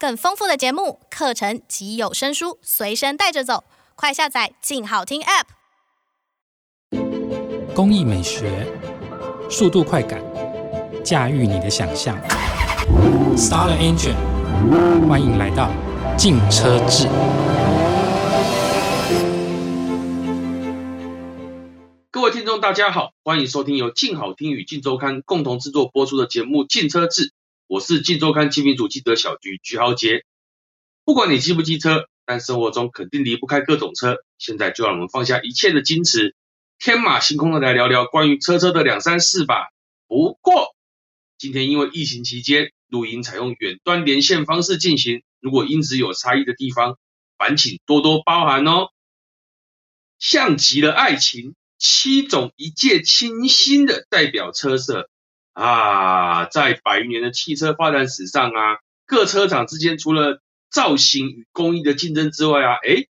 更丰富的节目、课程及有声书随身带着走，快下载“静好听 ”App。工艺美学，速度快感，驾驭你的想象。Start the engine，欢迎来到静车志。各位听众，大家好，欢迎收听由静好听与静周刊共同制作播出的节目《静车志》，我是静周刊精品组记者小菊菊豪杰。不管你机不机车，但生活中肯定离不开各种车。现在就让我们放下一切的矜持，天马行空的来聊聊关于车车的两三事吧。不过今天因为疫情期间录音采用远端连线方式进行，如果音质有差异的地方，烦请多多包涵哦。像极了爱情。七种一见倾心的代表车色啊，在百余年的汽车发展史上啊，各车厂之间除了造型与工艺的竞争之外啊，诶，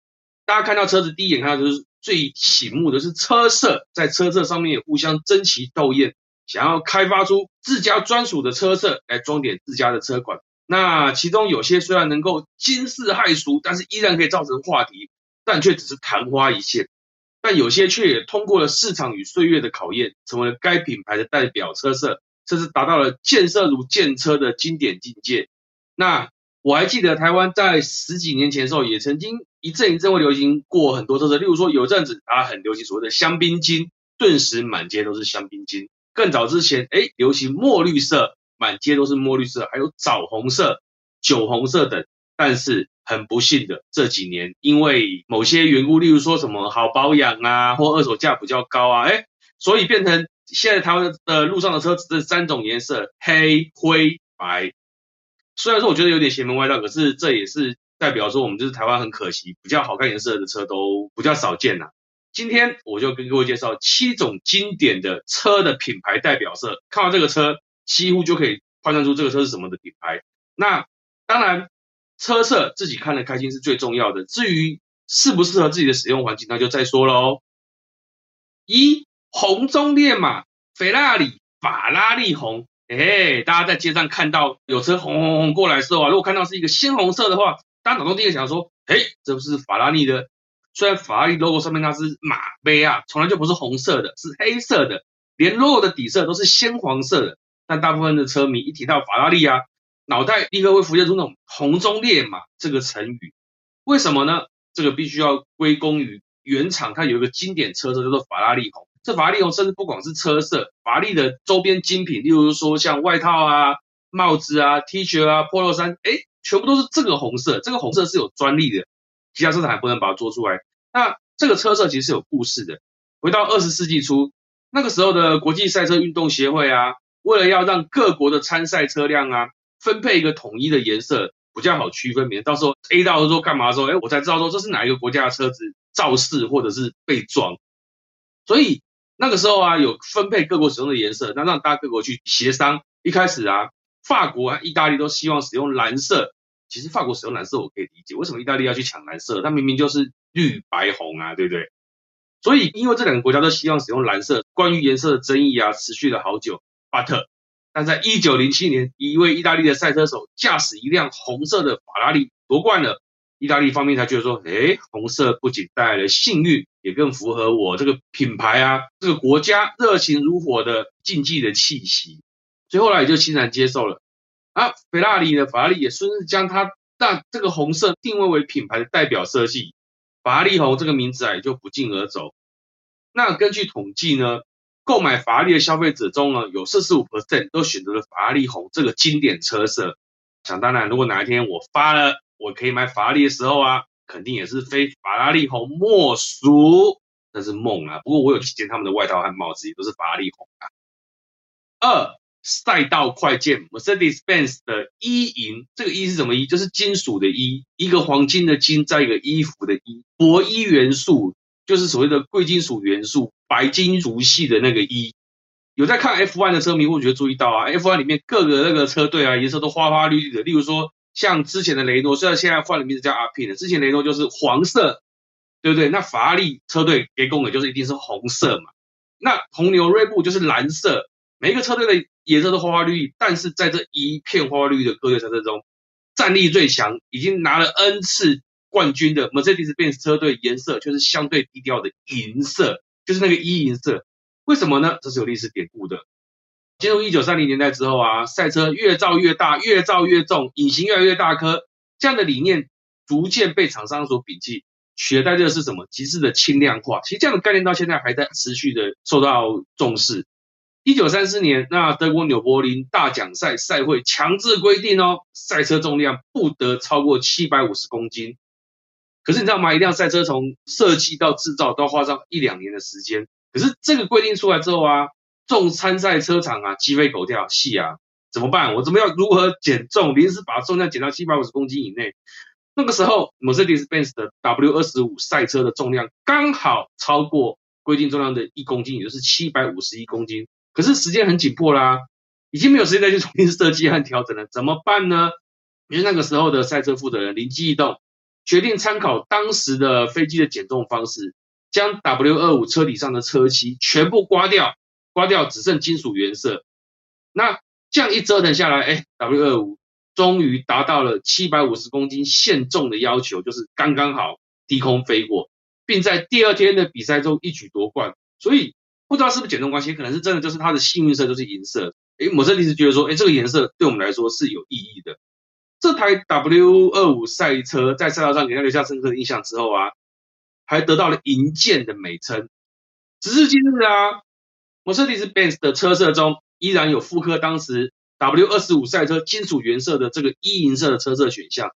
大家看到车子第一眼看到就是最醒目的是车色，在车色上面也互相争奇斗艳，想要开发出自家专属的车色来装点自家的车款。那其中有些虽然能够惊世骇俗，但是依然可以造成话题，但却只是昙花一现。但有些却也通过了市场与岁月的考验，成为了该品牌的代表车色，甚至达到了建设如建车的经典境界。那我还记得台湾在十几年前的时候，也曾经一阵一阵会流行过很多特色，例如说有阵子啊很流行所谓的香槟金，顿时满街都是香槟金。更早之前，哎，流行墨绿色，满街都是墨绿色，还有枣红色、酒红色等。但是很不幸的，这几年因为某些缘故，例如说什么好保养啊，或二手价比较高啊，哎，所以变成现在台湾的路上的车子这三种颜色：黑、灰、白。虽然说我觉得有点邪门歪道，可是这也是代表说我们就是台湾很可惜，比较好看颜色的车都比较少见呐。今天我就跟各位介绍七种经典的车的品牌代表色，看到这个车几乎就可以判断出这个车是什么的品牌。那当然。车色自己看得开心是最重要的，至于适不适合自己的使用环境，那就再说喽。一红中烈马，菲拉里法拉利红，哎，大家在街上看到有车红红红过来的时候啊，如果看到是一个鲜红色的话，大家脑中第一个想说，哎，这不是法拉利的？虽然法拉利 logo 上面那是马杯啊，从来就不是红色的，是黑色的，连 logo 的底色都是鲜黄色的。但大部分的车迷一提到法拉利啊，脑袋立刻会浮现出那种“红中烈马”这个成语，为什么呢？这个必须要归功于原厂，它有一个经典车色叫做法拉利红。这法拉利红甚至不光是车色，法拉利的周边精品，例如说像外套啊、帽子啊、T 恤啊、Polo 衫，哎，全部都是这个红色。这个红色是有专利的，其他车厂还不能把它做出来。那这个车色其实是有故事的。回到二十世纪初，那个时候的国际赛车运动协会啊，为了要让各国的参赛车辆啊，分配一个统一的颜色比较好区分，免得到时候 A 到说干嘛的时候，哎，我才知道说这是哪一个国家的车子肇事或者是被撞。所以那个时候啊，有分配各国使用的颜色，那让大家各国去协商。一开始啊，法国啊意大利都希望使用蓝色。其实法国使用蓝色我可以理解，为什么意大利要去抢蓝色？它明明就是绿白红啊，对不对？所以因为这两个国家都希望使用蓝色，关于颜色的争议啊，持续了好久。But 但在一九零七年，一位意大利的赛车手驾驶一辆红色的法拉利夺冠了。意大利方面他觉得说，诶，红色不仅带来了幸运，也更符合我这个品牌啊，这个国家热情如火的竞技的气息。所以后来也就欣然接受了。啊，法拉利的法拉利也顺势将它让这个红色定位为品牌的代表色系，法拉利红这个名字啊也就不胫而走。那根据统计呢，购买法拉利的消费者中呢，有四十五 percent 都选择了法拉利红这个经典车色。想当然，如果哪一天我发了，我可以买法拉利的时候啊，肯定也是非法拉利红莫属，那是梦啊。不过我有几件他们的外套和帽子也都是法拉利红啊。二赛道快件，Mercedes-Benz 的一银，这个一是什么一就是金属的一一个黄金的金，再一个衣服的衣，铂銨元素，就是所谓的贵金属元素。白金如系的那个一，有在看 F1 的车迷会觉得注意到啊，F1 里面各个那个车队啊，颜色都花花绿绿的。例如说，像之前的雷诺，虽然现在换了名字叫阿平了，之前雷诺就是黄色，对不对？那法拉利车队给供的就是一定是红色嘛。那红牛、锐步就是蓝色，每一个车队的颜色都花花绿绿，但是在这一片花花绿绿的各队车队中，战力最强，已经拿了 N 次冠军的 Mercedes-Benz 车队颜色却是相对低调的银色，就是那个一银色。为什么呢？这是有历史典故的。进入一九三零年代之后啊，赛车越造越大，越造越重，引擎越来越大颗，这样的理念逐渐被厂商所摒弃，取代之的是什么？极致的轻量化。其实这样的概念到现在还在持续的受到重视。一九三四年，那德国纽柏林大奖赛赛会强制规定哦，赛车重量不得超过七百五十公斤。可是你知道吗？一辆赛车从设计到制造都要花上一两年的时间。可是这个规定出来之后啊，重参赛车厂啊鸡飞狗跳，戏啊怎么办？我怎么要如何减重？临时把重量减到七百五十公斤以内。那个时候，Mercedes-Benz 的 W 二十五赛车的重量刚好超过规定重量的一公斤，也就是七百五十一公斤。可是时间很紧迫啦，已经没有时间再去重新设计和调整了，怎么办呢？于是那个时候的赛车负责人灵机一动，决定参考当时的飞机的减重方式，将 W 二五车体上的车漆全部刮掉，刮掉只剩金属原色。那这样一折腾下来，哎，W 二五终于达到了七百五十公斤限重的要求，就是刚刚好低空飞过，并在第二天的比赛中一举夺冠。所以。不知道是不是减重关系，可能是真的，就是它的幸运色就是银色。诶，某设计师觉得说，诶，这个颜色对我们来说是有意义的。这台 W 二五赛车在赛道上给他留下深刻的印象之后啊，还得到了银剑的美称。直至今日啊，某设计师 Benz 的车色中依然有复刻当时 W 二十五赛车金属原色的这个一银色的车色选项，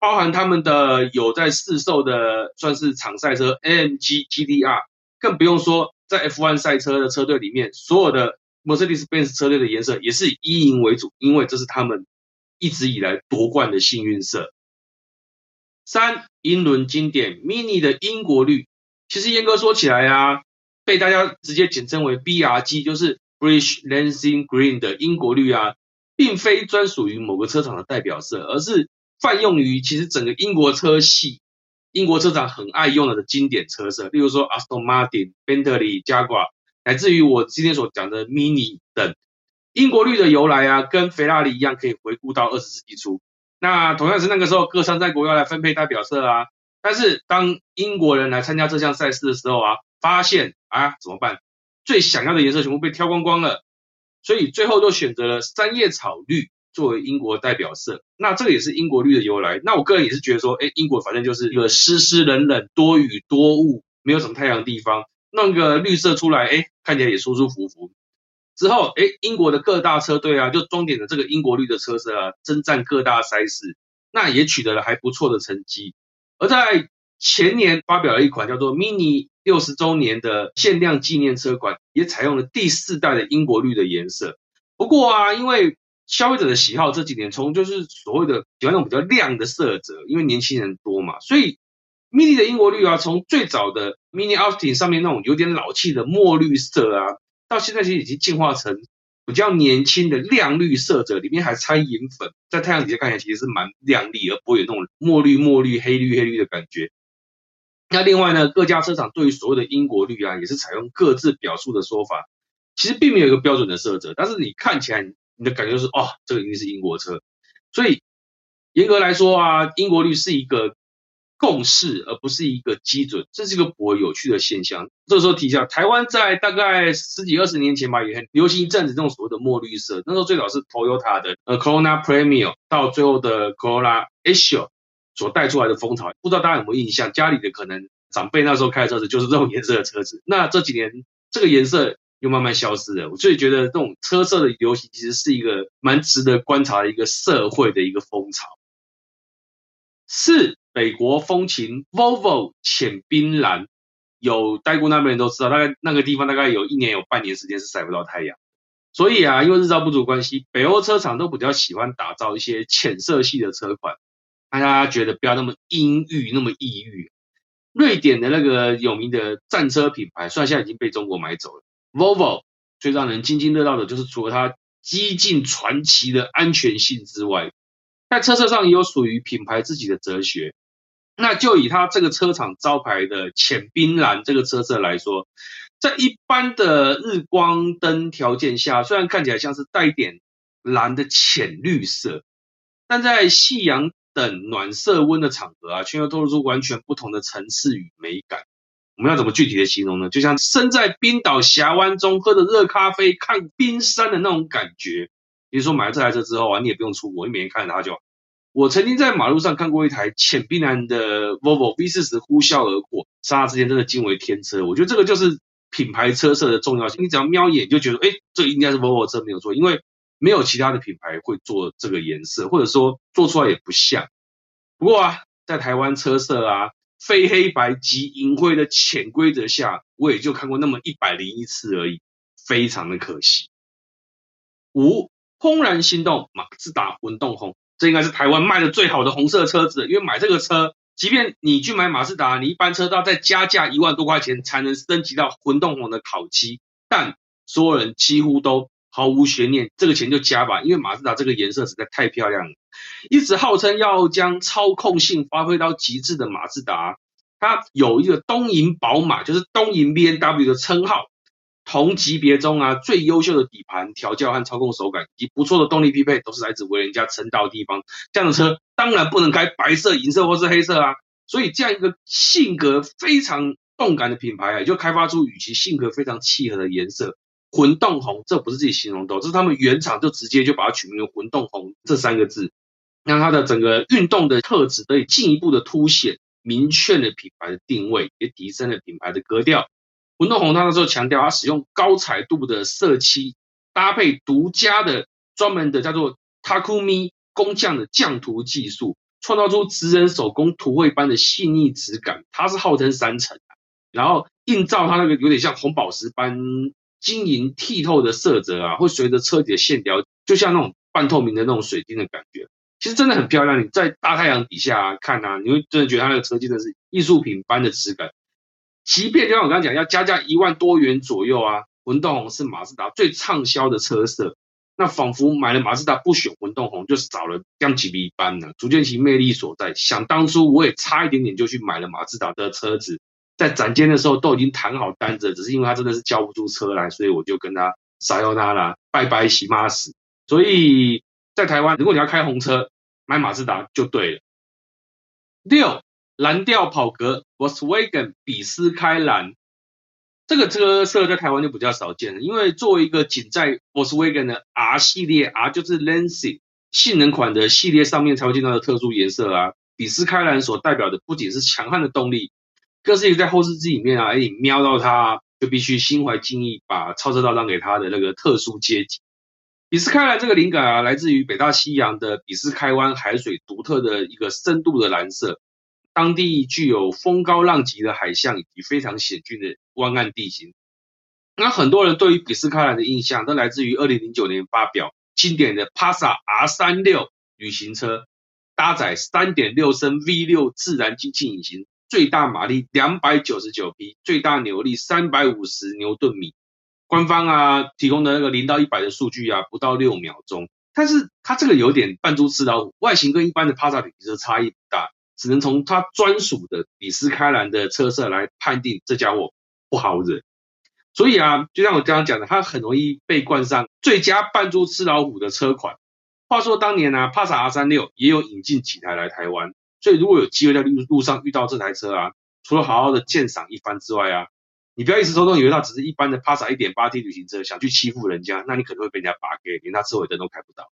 包含他们的有在试售的算是场赛车 AMG GTR，更不用说。在 F1 赛车的车队里面，所有的 Mercedes-Benz 车队的颜色也是以一银为主，因为这是他们一直以来夺冠的幸运色。三，英伦经典 Mini 的英国绿，其实严格说起来啊，被大家直接简称为 BRG，就是 British Racing Green 的英国绿啊，并非专属于某个车厂的代表色，而是泛用于其实整个英国车系。英国车厂很爱用的经典车色，例如说 Aston Martin、Bentley、Jaguar，乃至于我今天所讲的 Mini 等。英国绿的由来啊，跟菲拉利一样，可以回顾到二十世纪初。那同样是那个时候，各参赛国要来分配代表色啊。但是当英国人来参加这项赛事的时候啊，发现啊怎么办？最想要的颜色全部被挑光光了，所以最后就选择了三叶草绿。作为英国代表色，那这个也是英国绿的由来。那我个人也是觉得说，哎，英国反正就是一个湿湿冷冷、多雨多雾，没有什么太阳的地方，弄个绿色出来，哎，看起来也舒舒服服。之后，哎，英国的各大车队啊，就装点了这个英国绿的车色啊，征战各大赛事，那也取得了还不错的成绩。而在前年发表了一款叫做 Mini 六十周年的限量纪念车款，也采用了第四代的英国绿的颜色。不过啊，因为消费者的喜好这几年从就是所谓的喜欢那种比较亮的色泽，因为年轻人多嘛，所以 Mini 的英国绿啊，从最早的 Mini Austin 上面那种有点老气的墨绿色啊，到现在其实已经进化成比较年轻的亮绿色泽，里面还掺银粉，在太阳底下看起来其实是蛮亮丽，而不会有那种墨绿墨绿黑绿黑绿的感觉。那另外呢，各家车厂对于所谓的英国绿啊，也是采用各自表述的说法，其实并没有一个标准的色泽，但是你看起来。你的感觉就是哦，这个一定是英国车，所以严格来说啊，英国绿是一个共识，而不是一个基准，这是一个颇有趣的现象。这时候提一下，台湾在大概十几二十年前吧，也很流行一阵子这种所谓的墨绿色。那时候最早是 Toyota 的呃 Corolla Premium，到最后的 Corolla Asia 所带出来的风潮，不知道大家有没有印象？家里的可能长辈那时候开的车子就是这种颜色的车子。那这几年这个颜色。又慢慢消失了，我所以觉得这种车色的流行其实是一个蛮值得观察的一个社会的一个风潮。四，北国风情 Volvo 浅冰蓝，有待过那边人都知道，大概那个地方大概有一年有半年时间是晒不到太阳，所以啊，因为日照不足关系，北欧车厂都比较喜欢打造一些浅色系的车款，让大家觉得不要那么阴郁，那么抑郁。瑞典的那个有名的战车品牌，虽然现在已经被中国买走了。Volvo 最让人津津乐道的就是除了它几近传奇的安全性之外，在车色上也有属于品牌自己的哲学。那就以它这个车厂招牌的浅冰蓝这个车色来说，在一般的日光灯条件下，虽然看起来像是带点蓝的浅绿色，但在夕阳等暖色温的场合啊，却又透露出完全不同的层次与美感。我们要怎么具体的形容呢？就像身在冰岛峡湾中，喝着热咖啡，看冰山的那种感觉。比如说买了这台车之后啊，你也不用出国，你每天看着它就。我曾经在马路上看过一台浅冰蓝的 Volvo V40 呼啸而过，刹那之间真的惊为天车。我觉得这个就是品牌车色的重要性。你只要瞄一眼就觉得，哎，这应该是 Volvo 车没有错，因为没有其他的品牌会做这个颜色，或者说做出来也不像。不过啊，在台湾车色啊非黑白即银灰的潜规则下，我也就看过那么一百零一次而已，非常的可惜。五，怦然心动，马自达魂动红。这应该是台湾卖的最好的红色车子，因为买这个车，即便你去买马自达，你一般车都要再加价一万多块钱才能升级到魂动红的烤漆，但所有人几乎都毫无悬念，这个钱就加吧，因为马自达这个颜色实在太漂亮了。一直号称要将操控性发挥到极致的马自达，它有一个东瀛宝马，就是东瀛 BMW 的称号。同级别中啊，最优秀的底盘调教和操控手感，以及不错的动力匹配，都是来自为人家称道的地方。这样的车当然不能开白色、银色或是黑色啊。所以这样一个性格非常动感的品牌啊，就开发出与其性格非常契合的颜色——魂动红。这不是自己形容的，这是他们原厂就直接就把它取名为“魂动红”这三个字，让它的整个运动的特质得以进一步的凸显，明确了品牌的定位，也提升了品牌的格调。魂动红，它那时候强调，它使用高彩度的色漆，搭配独家的专门的叫做 Takumi 工匠的匠涂技术，创造出职人手工涂绘般的细腻质感。它是号称三层，然后映照它那个有点像红宝石般晶莹剔透的色泽啊，会随着车底的线条，就像那种半透明的那种水晶的感觉。其实真的很漂亮，你在大太阳底下看啊，你会真的觉得它那个车真的是艺术品般的质感。即便就像我刚刚讲，要加价一万多元左右啊，魂动红是马自达最畅销的车色，那仿佛买了马自达不选魂动红就少了将几笔一般呢，足见其魅力所在。想当初我也差一点点就去买了马自达的车子，在展间的时候都已经谈好单子，只是因为他真的是交不出车来，所以我就跟他撒由那拉，拜拜洗马死。所以在台湾，如果你要开红车，买马自达就对了。六。蓝调跑格 Volkswagen 比斯开兰，这个车色在台湾就比较少见了，因为作为一个仅在 Volkswagen 的 R 系列，R 就是 Lancia 性能款的系列上面才会见到的特殊颜色啊。比斯开兰所代表的不仅是强悍的动力，更是一个在后视镜里面啊，你瞄到它就必须心怀敬意，把超车道让给它的那个特殊阶级。比斯开兰这个灵感啊，来自于北大西洋的比斯开湾海水独特的一个深度的蓝色。当地具有风高浪急的海象以及非常险峻的湾岸地形。那很多人对于比斯开兰的印象都来自于2009年发表经典的帕萨 R36 旅行车，搭载3.6升 V6 自然进气引擎，最大马力299匹，最大扭力350牛顿米。官方啊提供的那个零到一百的数据啊，不到六秒钟。但是它这个有点扮猪吃老虎，外形跟一般的帕萨旅行车差异不大。只能从它专属的比斯开兰的车色来判定这家伙不好惹，所以啊，就像我刚刚讲的，它很容易被冠上最佳扮猪吃老虎的车款。话说当年呢、啊，帕萨 R 三六也有引进几台来台湾，所以如果有机会在路路上遇到这台车啊，除了好好的鉴赏一番之外啊，你不要一时冲动以为它只是一般的帕萨一点八 T 旅行车，想去欺负人家，那你可能会被人家拔给，连它车尾灯都开不到。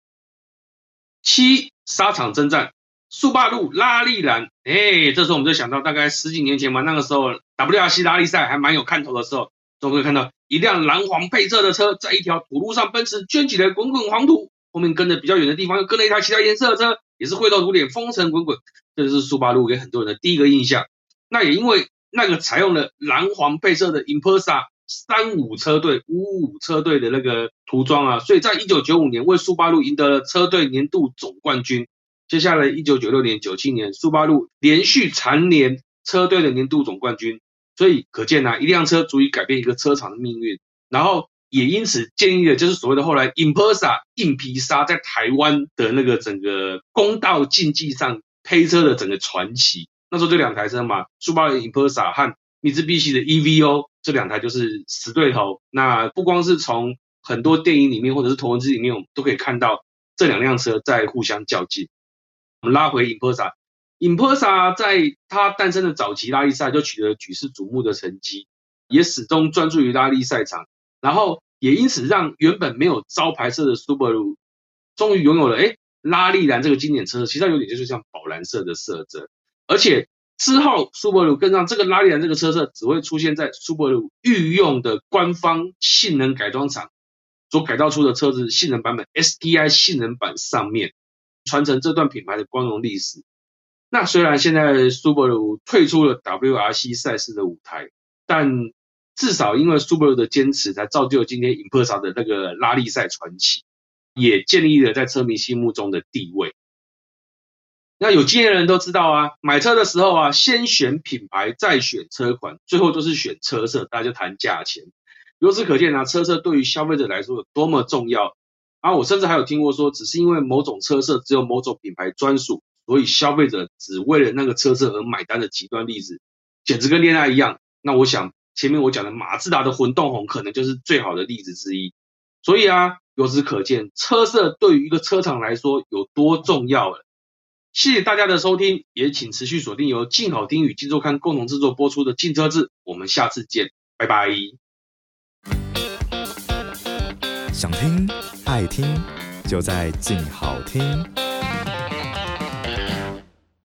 七沙场征战。速霸路拉力蓝，哎，这时候我们就想到，大概十几年前嘛，那个时候 WRC 拉力赛还蛮有看头的时候，都会看到一辆蓝黄配色的车，在一条土路上奔驰，卷起来滚滚黄土，后面跟着比较远的地方又跟了一台其他颜色的车，也是灰头土脸，风尘滚滚。这是速霸陆给很多人的第一个印象。那也因为那个采用了蓝黄配色的 Impreza 三五车队、五五车队的那个涂装啊，所以在一九九五年为速霸陆赢得了车队年度总冠军。接下来，一九九六年、九七年，速霸陆连续蝉联车队的年度总冠军，所以可见啊，一辆车足以改变一个车厂的命运。然后也因此建立了，就是所谓的后来 Impreza 硬皮沙在台湾的那个整个公道竞技上黑车的整个传奇。那时候就两台车嘛，速霸陆 Impreza 和米兹比西的 EVO 这两台就是死对头。那不光是从很多电影里面或者是头文字里面，我们都可以看到这两辆车在互相较劲。我们拉回 Impreza，Impreza 在它诞生的早期拉力赛就取得举世瞩目的成绩，也始终专注于拉力赛场，然后也因此让原本没有招牌色的 Subaru 终于拥有了哎拉力蓝这个经典车，其实它有点就是像宝蓝色的色泽，而且之后 Subaru 跟上这个拉力蓝这个车色只会出现在 Subaru 御用的官方性能改装厂所改造出的车子性能版本 STI 性能版上面。传承这段品牌的光荣历史。那虽然现在 Subaru 退出了 WRC 赛事的舞台，但至少因为 Subaru 的坚持，才造就今天 Impreza 的那个拉力赛传奇，也建立了在车迷心目中的地位。那有经验的人都知道啊，买车的时候啊，先选品牌，再选车款，最后就是选车色，大家就谈价钱。由此可见啊，车色对于消费者来说有多么重要。啊，我甚至还有听过说，只是因为某种车色只有某种品牌专属，所以消费者只为了那个车色而买单的极端例子，简直跟恋爱一样。那我想前面我讲的马自达的混动红可能就是最好的例子之一。所以啊，由此可见，车色对于一个车厂来说有多重要了。谢谢大家的收听，也请持续锁定由静好听与静周刊共同制作播出的《静车志》，我们下次见，拜拜。想听。爱听就在静好听。